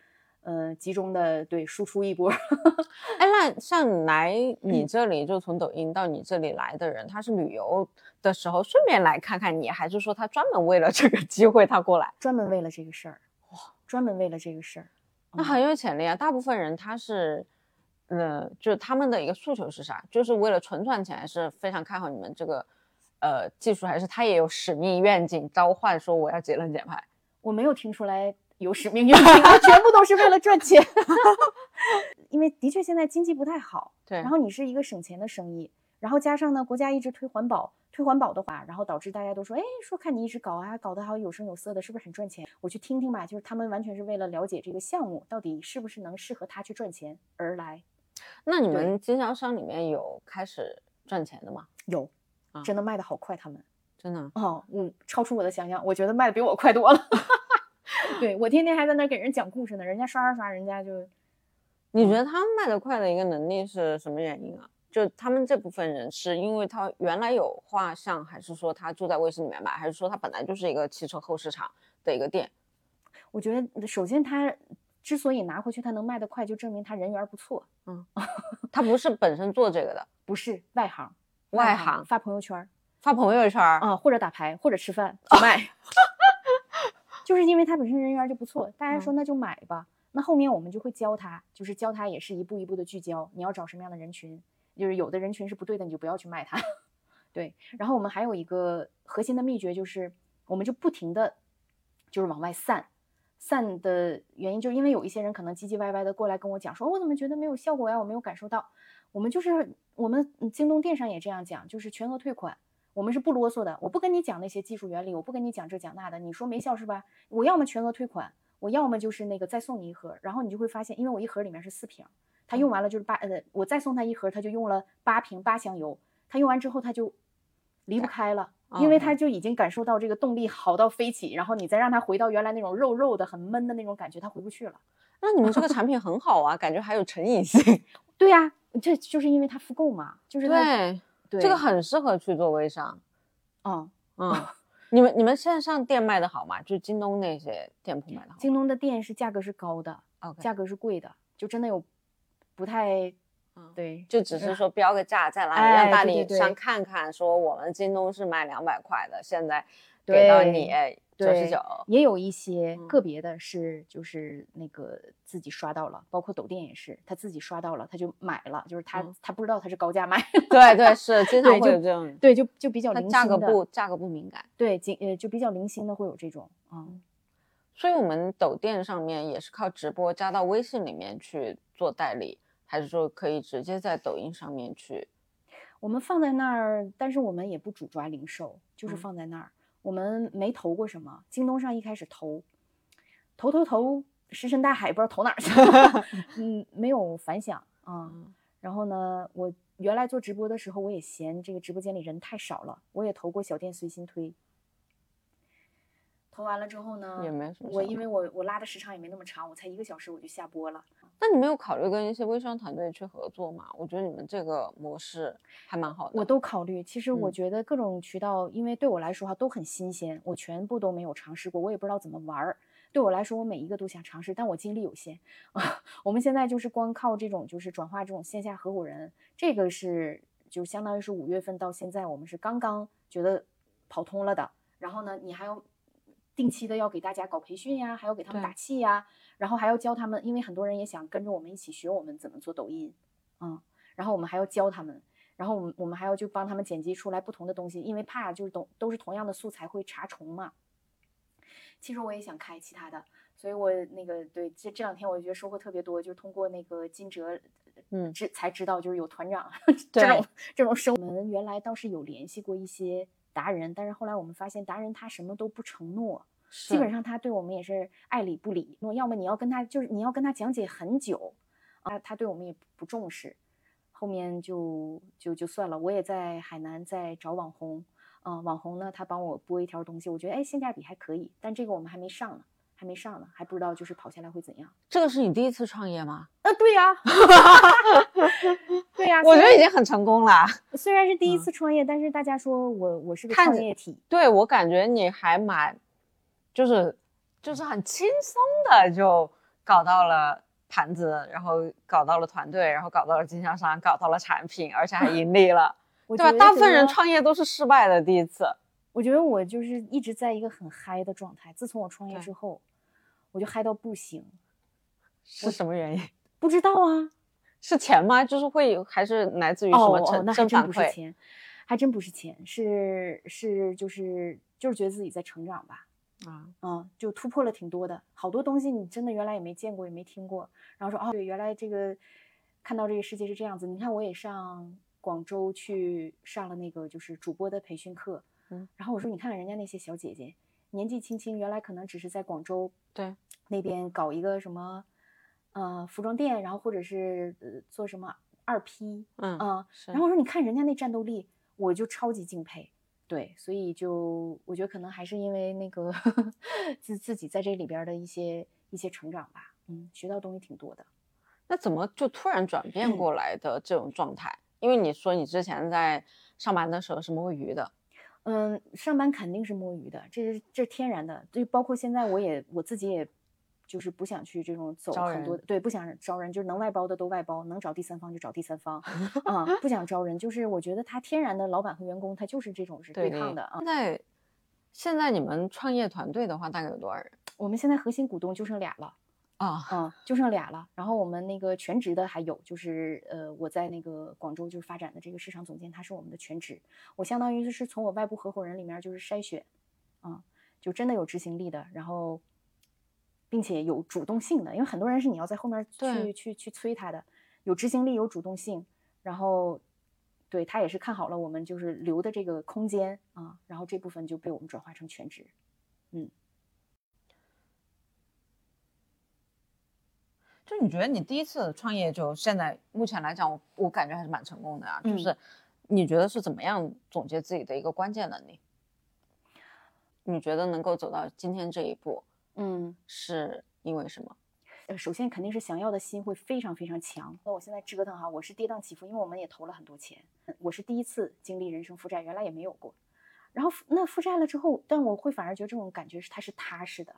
呃，集中的对输出一波。哎，那像来 你这里，就从抖音到你这里来的人，他是旅游的时候顺便来看看你，还是说他专门为了这个机会他过来？专门为了这个事儿，哇，专门为了这个事儿，那很有潜力啊！大部分人他是，呃，就是他们的一个诉求是啥？就是为了纯赚钱，还是非常看好你们这个呃技术，还是他也有使命、愿景、召唤，说我要节能减排？我没有听出来。有使命愿景，全部都是为了赚钱。因为的确现在经济不太好，对。然后你是一个省钱的生意，然后加上呢，国家一直推环保，推环保的话，然后导致大家都说，哎，说看你一直搞啊，搞得好有声有色的，是不是很赚钱？我去听听吧。就是他们完全是为了了解这个项目到底是不是能适合他去赚钱而来。那你们经销商里面有开始赚钱的吗？有，真的卖的好快，他们真的哦，嗯，超出我的想象，我觉得卖的比我快多了。对我天天还在那给人讲故事呢，人家刷刷刷，人家就。你觉得他们卖得快的一个能力是什么原因啊？就他们这部分人是因为他原来有画像，还是说他住在卫视里面买，还是说他本来就是一个汽车后市场的一个店？我觉得首先他之所以拿回去他能卖得快，就证明他人缘不错。嗯，他不是本身做这个的，不是外行，外行发朋友圈，发朋友圈啊，或者打牌，或者吃饭卖。就是因为他本身人缘就不错，大家说那就买吧。那后面我们就会教他，就是教他也是一步一步的聚焦。你要找什么样的人群？就是有的人群是不对的，你就不要去卖它。对。然后我们还有一个核心的秘诀，就是我们就不停的，就是往外散。散的原因就是因为有一些人可能唧唧歪歪的过来跟我讲，说我怎么觉得没有效果呀？我没有感受到。我们就是我们京东电商也这样讲，就是全额退款。我们是不啰嗦的，我不跟你讲那些技术原理，我不跟你讲这讲那的。你说没效是吧？我要么全额退款，我要么就是那个再送你一盒。然后你就会发现，因为我一盒里面是四瓶，他用完了就是八呃，我再送他一盒，他就用了八瓶八箱油。他用完之后他就离不开了，因为他就已经感受到这个动力好到飞起。然后你再让他回到原来那种肉肉的很闷的那种感觉，他回不去了。那你们这个产品很好啊，感觉还有成瘾性。对呀，这就是因为它复购嘛，就是对。这个很适合去做微商，嗯嗯，你们你们线上店卖的好吗？就京东那些店铺卖的好？京东的店是价格是高的，价格是贵的，就真的有不太，嗯，对，就只是说标个价在哪里让代理商看看，说我们京东是卖两百块的，现在给到你。九十九，也有一些个别的是，就是那个自己刷到了，包括抖店也是，他自己刷到了，他就买了，就是他他不知道他是高价卖，对对是，经常会有这种，对就就比较零星的，价格不价格不敏感，对，经呃就比较零星的会有这种，嗯，所以我们抖店上面也是靠直播加到微信里面去做代理，还是说可以直接在抖音上面去？我们放在那儿，但是我们也不主抓零售，就是放在那儿。我们没投过什么，京东上一开始投，投投投，石沉大海，不知道投哪儿去了，嗯，没有反响啊。然后呢，我原来做直播的时候，我也嫌这个直播间里人太少了，我也投过小店随心推。投完了之后呢，也没什么。我因为我我拉的时长也没那么长，我才一个小时我就下播了。那你没有考虑跟一些微商团队去合作吗？我觉得你们这个模式还蛮好的。我都考虑。其实我觉得各种渠道，因为对我来说哈都很新鲜，我全部都没有尝试过，我也不知道怎么玩儿。对我来说，我每一个都想尝试，但我精力有限啊。我们现在就是光靠这种就是转化这种线下合伙人，这个是就相当于是五月份到现在，我们是刚刚觉得跑通了的。然后呢，你还要。定期的要给大家搞培训呀，还要给他们打气呀，然后还要教他们，因为很多人也想跟着我们一起学我们怎么做抖音，嗯，然后我们还要教他们，然后我们我们还要就帮他们剪辑出来不同的东西，因为怕就是都都是同样的素材会查重嘛。其实我也想开其他的，所以我那个对这这两天我觉得收获特别多，就是通过那个金哲，嗯，知才知道就是有团长这种这种生，我们原来倒是有联系过一些。达人，但是后来我们发现达人他什么都不承诺，基本上他对我们也是爱理不理。那，要么你要跟他就是你要跟他讲解很久，啊，他对我们也不重视。后面就就就算了。我也在海南在找网红，嗯，网红呢他帮我播一条东西，我觉得哎性价比还可以，但这个我们还没上呢。还没上呢，还不知道就是跑下来会怎样。这个是你第一次创业吗？呃，对呀，对呀，我觉得已经很成功了。虽然是第一次创业，但是大家说我我是个创业体，对我感觉你还蛮，就是就是很轻松的就搞到了盘子，然后搞到了团队，然后搞到了经销商，搞到了产品，而且还盈利了，对吧？大部分人创业都是失败的第一次。我觉得我就是一直在一个很嗨的状态。自从我创业之后，我就嗨到不行。是什么原因？不知道啊，是钱吗？就是会有，还是来自于什么哦哦，正那还真正反馈？不是钱，还真不是钱，是是就是就是觉得自己在成长吧。啊，嗯，就突破了挺多的，好多东西你真的原来也没见过，也没听过。然后说哦，对，原来这个看到这个世界是这样子。你看，我也上广州去上了那个就是主播的培训课，嗯，然后我说你看看人家那些小姐姐，年纪轻轻，原来可能只是在广州对那边搞一个什么呃服装店，然后或者是呃做什么二批，嗯嗯，然后我说你看人家那战斗力，我就超级敬佩。对，所以就我觉得可能还是因为那个 自自己在这里边的一些一些成长吧，嗯，学到东西挺多的。那怎么就突然转变嗯过来的这种状态？因为你说你之前在上班的时候是摸鱼的，嗯，上班肯定是摸鱼的，这是这是天然的。就包括现在我也我自己也，就是不想去这种走很多的对，不想招人，就是能外包的都外包，能找第三方就找第三方，啊、不想招人，就是我觉得他天然的老板和员工他就是这种是对抗的啊现。在现在你们创业团队的话，大概有多少人我们现在核心股东就剩俩了。啊？嗯，就剩俩了。然后我们那个全职的还有，就是呃，我在那个广州就是发展的这个市场总监，他是我们的全职。我相当于就是从我外部合伙人里面就是筛选，啊、就真的有执行力的，然后并且有主动性的，因为很多人是你要在后面对去去去催他的，有执行力，有主动性，然后。对他也是看好了我们就是留的这个空间啊，然后这部分就被我们转化成全职。嗯就你觉得你第一次创业，就现在目前来讲，我我感觉还是蛮成功的啊。就嗯是你觉得是怎么样总结自己的一个关键能力？你觉得能够走到今天这一步，嗯，是因为什么？呃，首先肯定是想要的心会非常非常强。那我现在折腾哈，我是跌宕起伏，因为我们也投了很多钱，我是第一次经历人生负债，原来也没有过。然后那负债了之后，但我会反而觉得这种感觉是它是踏实的。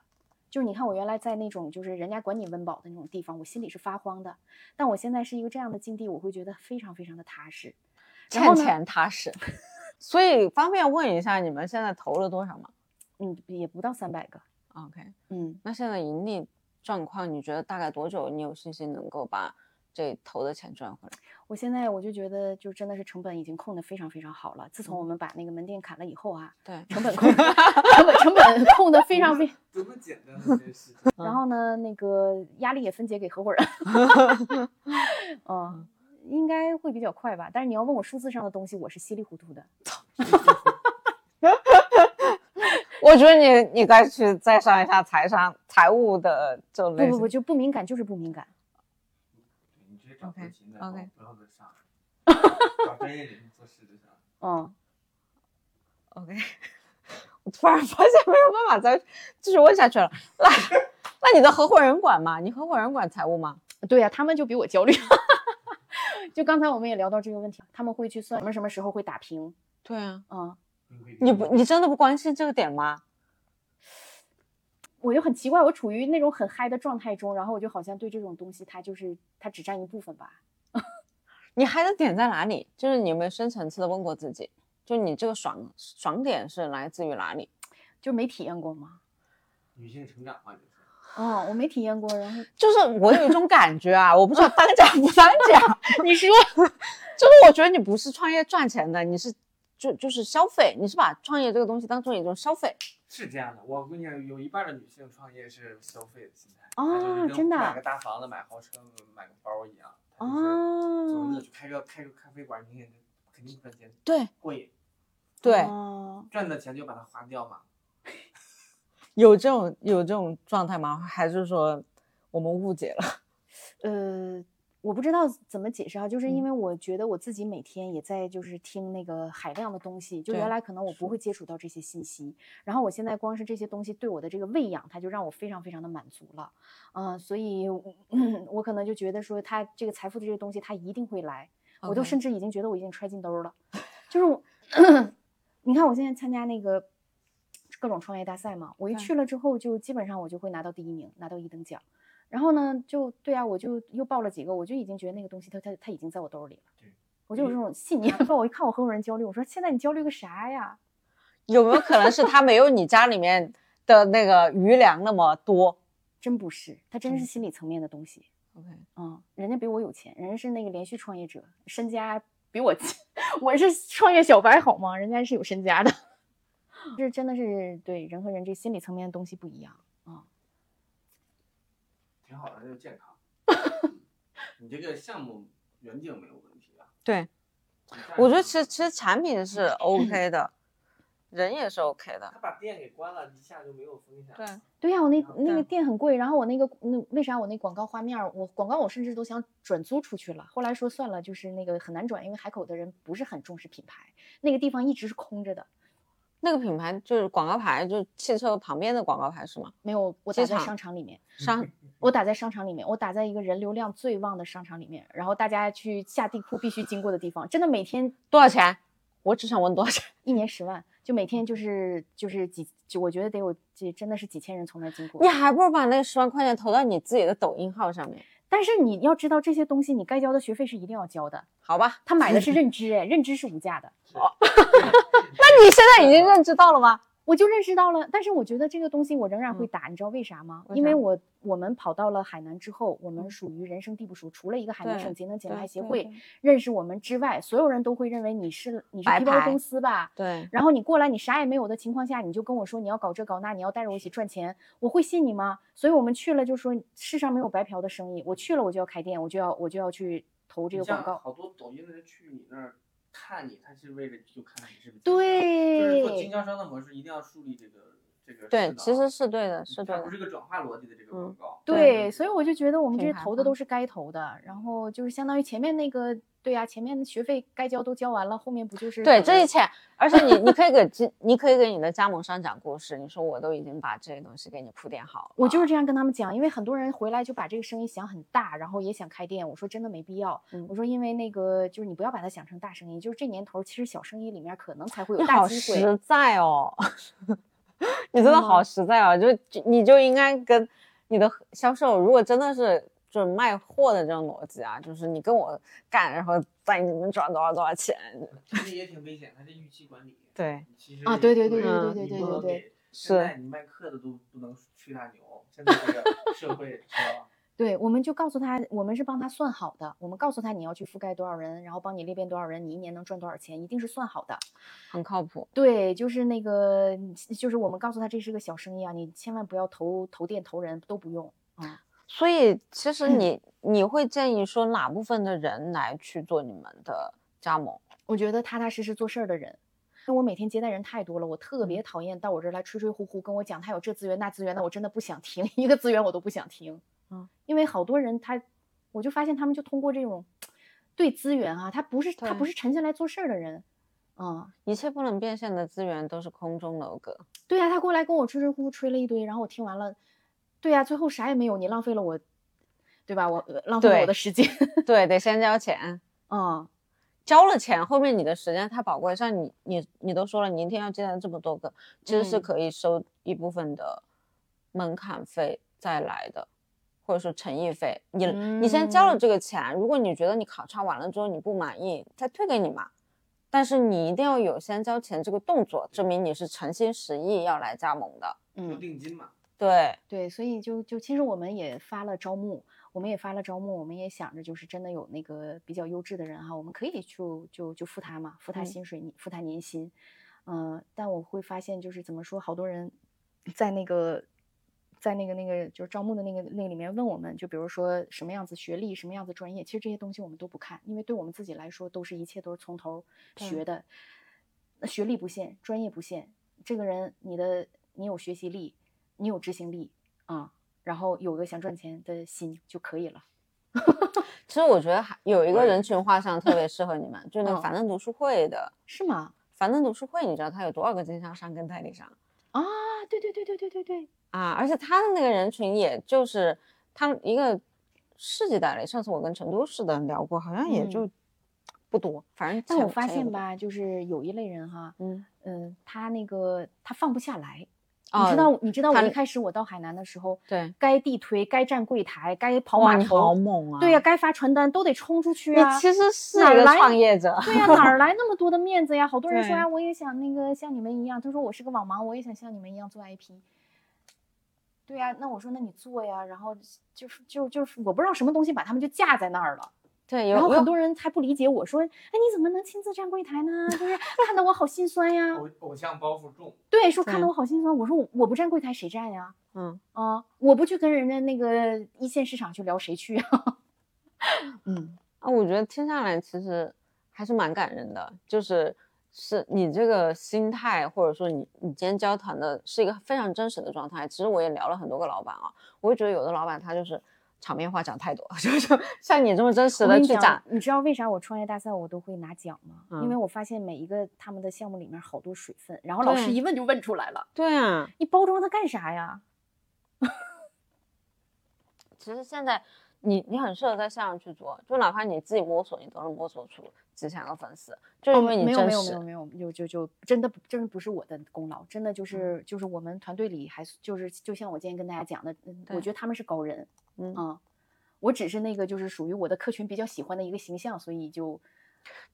就是你看我原来在那种就是人家管你温饱的那种地方，我心里是发慌的。但我现在是一个这样的境地，我会觉得非常非常的踏实。然后欠呢钱踏实。所以方便问一下，你们现在投了多少吗嗯，也不到三百个。？OK，嗯，那现在盈利状况，你觉得大概多久？你有信心能够把这投的钱赚回来？我现在我就觉得就真的是成本已经控的非常非常好了。自从我嗯们把那个门店砍了以后啊，对，成本控成本成本 控的非常非。多么简单的这件事情。然后呢，那个压力也分解给合伙人，嗯，应该会比较快吧。但是你要问我数字上的东西，我是稀里糊涂的。我觉得你你该去再上一下财商财务的这种类。不不不，就不敏感就是不敏感。你直接找 OK，核心的 OK 不要再上，找专业人做事就行了。嗯，OK，我突然发现没有办法再继续问下去了。那 那你的合伙人管吗？你合伙人管财务吗？对呀、他们就比我焦虑。就刚才我们也聊到这个问题，他们会去算什么什么时候会打平。对啊，嗯，你不你真的不关心这个点吗？我就很奇怪，我处于那种很嗨的状态中，然后我就好像对这种东西，它就是它只占一部分吧。你嗨的点在哪里？就是你有没有深层次的问过自己？就你这个爽爽点是来自于哪里？就没体验过吗。女性成长嘛，就是。哦，我没体验过，然后就是我有一种感觉啊，我不知道当讲不当讲。你说，就是我觉得你不是创业赚钱的，你是就就是消费，你是把创业这个东西当做一种消费。是这样的，我跟你讲，有一半的女性创业是消费的心态，哦她就是跟真的买个大房子、买豪车、买个包一样，啊就开个开个咖啡馆，明显肯定赚钱，对过瘾，对，哦赚的钱就把它花掉嘛。有这种有这种状态吗？还是说我们误解了？呃，我不知道怎么解释啊，就是因嗯。为我觉得我自己每天也在就是听那个海量的东西，就原来可能我不会接触到这些信息，然后我现在光是这些东西对我的这个喂养，它就让我非常非常的满足了，嗯、所以我 我可能就觉得说，它这个财富的这些东西，它一定会来，我都甚至已经觉得我已经揣进兜了，就是我，你看我现在参加那个各种创业大赛嘛，我一去了之后，就基本上我就会拿到第一名，拿到一等奖。然后呢，就对啊，我就又报了几个，我就已经觉得那个东西它它它已经在我兜里了。对，我就有这种信念。我一看我合伙人焦虑，我说现在你焦虑个啥呀？有没有可能是他没有你家里面的那个余粮那么多？真不是，他真是心理层面的东西。OK，嗯，人家比我有钱，人家是那个连续创业者，身家比我，我是创业小白好吗？人家是有身家的。这 真的是对人和人这心理层面的东西不一样啊。挺好的，就健康。你这个项目远景没有问题啊？对，我觉得其实其实产品是 OK 的，人也是 OK 的。他把店给关了，一下就没有风险。对，对呀，我那那个店很贵，然后我那个那为啥我那广告画面，我广告我甚至都想转租出去了，后来说算了，就是那个很难转，因为海口的人不是很重视品牌，那个地方一直是空着的。那个品牌就是广告牌，就是汽车旁边的广告牌是吗？没有，我打在商场里面。商，我打在商场里面，我打在一个人流量最旺的商场里面，然后大家去下地库必须经过的地方，真的每天多少钱？我只想问多少钱？一年十万，就每天就是就是几，就我觉得得有几真的是几千人从那经过。你还不如把那十万块钱投到你自己的抖音号上面。但是你要知道这些东西，你该交的学费是一定要交的，好吧？他买的是 认知，哎，认知是无价的。好，那你现在已经认知到了吗？我就认识到了，但是我觉得这个东西我仍然会打，你知道为啥吗？因为我我们跑到了海南之后，我们属于人生地不熟，除了一个海南省节能减排协会认识我们之外，所有人都会认为你是你是皮包公司吧？对。然后你过来，你啥也没有的情况下，你就跟我说你要搞这搞那，你要带着我一起赚钱，我会信你吗？所以我们去了就说世上没有白嫖的生意，我去了我就要开店，我就要我就要去投这个广告。好多抖音的人去你那儿。看你，他是为了就看看你是不是对，经销商的模式，一定要树立这个这个。对，其实是对的，是对的。不是个转化逻辑的这个广告。对，所以我就觉得我们这投的都是该投的，然后就是相当于前面那个。对呀，前面的学费该交都交完了，后面不就是对这一切？而且你你可以给你可以给你的加盟商讲故事，你说我都已经把这些东西给你铺垫好了。我就是这样跟他们讲，因为很多人回来就把这个生意想很大，然后也想开店。我说真的没必要。我说因为那个就是你不要把它想成大生意，就是这年头其实小生意里面可能才会有大机会。实在哦，你真的好实在啊，就你就应该跟你的销售，如果真的是。就是卖货的这种逻辑啊，就是你跟我干，然后在你们赚多少多少钱，其实也挺危险，它是预期管理。对，其实啊，对对对对对对对对对，是。你卖课的都不能吹大牛，现在这个社会是吧？对，我们就告诉他，我们是帮他算好的，我们告诉他你要去覆盖多少人，然后帮你裂变多少人，你一年能赚多少钱，一定是算好的，很靠谱。对，就是那个，就是我们告诉他这是个小生意啊，你千万不要投投店投人都不用啊。所以其实你你会建议说哪部分的人来去做你们的加盟？我觉得踏踏实实做事儿的人。因为我每天接待人太多了，我特别讨厌到我这儿来吹吹呼呼跟我讲他有这资源那资源，的我真的不想听 一个资源我都不想听啊。因为好多人他，我就发现他们就通过这种对资源啊，他不是他不是沉下来做事儿的人啊，一切不能变现的资源都是空中楼阁。对呀，他过来跟我吹吹呼呼吹了一堆，然后我听完了。对呀，最后啥也没有，你浪费了我，对吧？我浪费了我的时间。对，得先交钱。嗯，交了钱，后面你的时间太宝贵。像你，你，你都说了，你一天要接待这么多个，其实是可以收一部分的门槛费再来的，或者说诚意费。你，你先交了这个钱，如果你觉得你考察完了之后你不满意，再退给你嘛。但是你一定要有先交钱这个动作，证明你是诚心实意要来加盟的。嗯，定金嘛。对对，所以就就其实我们也发了招募，我们也发了招募，我们也想着就是真的有那个比较优质的人哈，我们可以就就就付他嘛，付他薪水，付他年薪，嗯，但我会发现就是怎么说，好多人在那个在那个那个就是招募的那个那个里面问我们，就比如说什么样子学历，什么样子专业，其实这些东西我们都不看，因为对我们自己来说，都是一切都是从头学的，学历不限，专业不限，这个人你的你有学习力。你有执行力啊，然后有个想赚钱的心就可以了。其实我觉得还有一个人群画像特别适合你们，就那个樊登读书会的，是吗？樊登读书会，你知道他有多少个经销商跟代理商啊？对对对对对对对啊！而且他的那个人群，也就是他一个市级代理。上次我跟成都市的聊过，好像也就不多。反正但我发现吧，就是有一类人哈，嗯嗯，他那个他放不下来。你知道，你知道我一开始我到海南的时候，对，该地推，该站柜台，该跑码头，好猛啊！对呀，该发传单都得冲出去啊。你其实是一个创业者，对呀，哪儿来那么多的 面子呀？好多人说呀，我也想那个像你们一样。他说我是个网盲，我也想像你们一样做 IP。对呀，那我说那你做呀，然后就是就就是我不知道什么东西把他们就架在那儿了。对，然后很多人还不理解我说，哎，你怎么能亲自站柜台呢？就是看得我好心酸呀。偶偶像包袱重。对，说看得我好心酸。我说我不站柜台谁站呀？嗯啊，我不去跟人家那个一线市场去聊，谁去呀？嗯啊，我觉得听下来其实还是蛮感人的，就是是你这个心态，或者说你你今天交谈的是一个非常真实的状态。其实我也聊了很多个老板啊，我会觉得有的老板他就是。场面话讲太多，就就像你这么真实的去讲，你知道为啥我创业大赛我都会拿奖吗？因为我发现每一个他们的项目里面好多水分，然后老师一问就问出来了。对啊，你包装它干啥呀？其实现在你你很适合在线上去做，就哪怕你自己摸索，你都能摸索出几千个粉丝，就因为你没有没有没有没有，就就就真的真的不是我的功劳，真的就是就是我们团队里还就是就像我今天跟大家讲的，我觉得他们是高人。嗯，我只是那个就是属于我的客群比较喜欢的一个形象，所以就，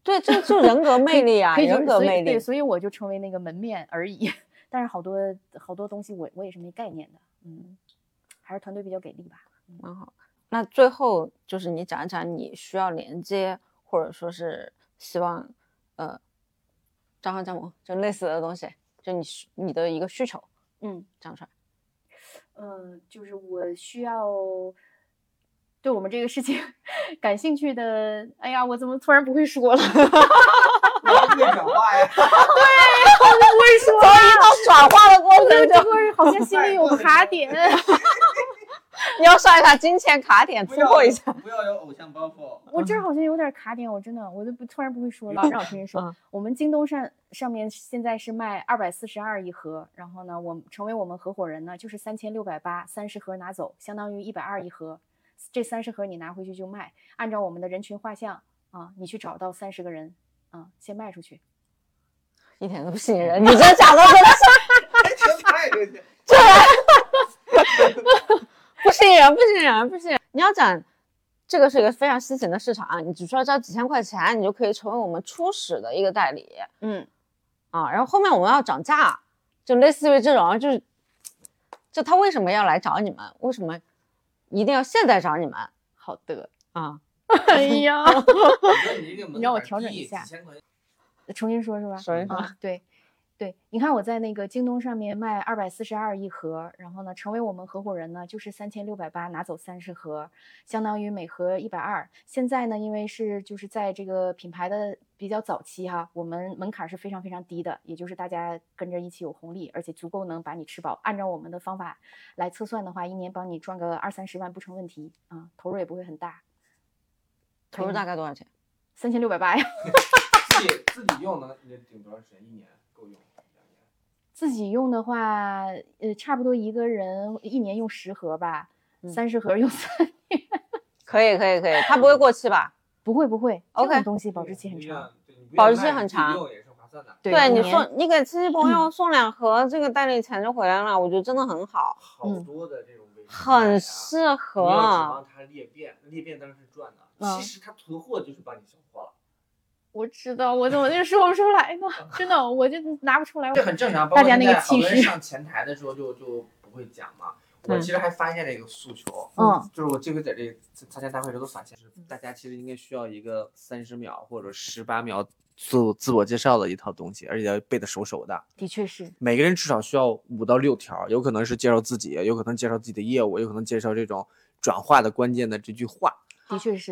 对，这就人格魅力啊，人格魅力，对，所以我就成为那个门面而已。但是好多好多东西我我也是没概念的，嗯，还是团队比较给力吧，蛮好。那最后就是你讲一讲你需要连接或者说是希望呃账号加盟就类似的东西，就你你的一个需求，嗯，讲出来。嗯，就是我需要对我们这个事情 感兴趣的。哎呀，我怎么突然不会说了？别讲话呀！对，好像不会说。从一到转化的过程，这会好像心里有卡点。你要刷一下金钱卡点，突破一下。不要有偶像包袱。我这儿好像有点卡点，我真的，我都不突然不会说了。让我听人说，我们京东上上面现在是卖二百四十二一盒，然后呢，我成为我们合伙人呢，就是三千六百八，三十盒拿走，相当于一百二一盒。这三十盒你拿回去就卖，按照我们的人群画像啊，你去找到三十个人啊，先卖出去。一点都不吸引人，你这讲的真的是这。不吸引人，不吸引人，不吸引。你要讲，这个是一个非常新型的市场，你只需要交几千块钱，你就可以成为我们初始的一个代理。嗯，啊，然后后面我们要涨价，就类似于这种，就是，就他为什么要来找你们？为什么一定要现在找你们？好的啊，哎呀，你让我调整一下，重新说，是吧？重新说，对。对，你看我在那个京东上面卖二百四十二一盒，然后呢，成为我们合伙人呢，就是三千六百八拿走三十盒，相当于每盒一百二。现在呢，因为是就是在这个品牌的比较早期哈，我们门槛是非常非常低的，也就是大家跟着一起有红利，而且足够能把你吃饱。按照我们的方法来测算的话，一年帮你赚个二三十万不成问题啊，投入也不会很大。投入大概多少钱？三千六百八呀。自己自己用能也顶多长时间？一年？自己用的话，呃，差不多一个人一年用十盒吧，三十盒用三年。可以可以可以，它不会过期吧？不会不会，OK，东西保质期很长，保质期很长。对你送你给亲戚朋友送两盒，这个代理钱就回来了，我觉得真的很好。好多的这种很适合。指望它裂变，裂变当然是赚的，其实它囤货就是帮你消化了。我知道，我怎么就说不出来呢？真的，我就拿不出来。这很正常，大家那个气势。上前台的时候就就不会讲嘛。我其实还发现了一个诉求，嗯，就是我这回在这参加大会的时候都发现，是大家其实应该需要一个三十秒或者十八秒自自我介绍的一套东西，而且要背的熟熟的。的确是。每个人至少需要五到六条，有可能是介绍自己，有可能介绍自己的业务，有可能介绍这种转化的关键的这句话。的确是。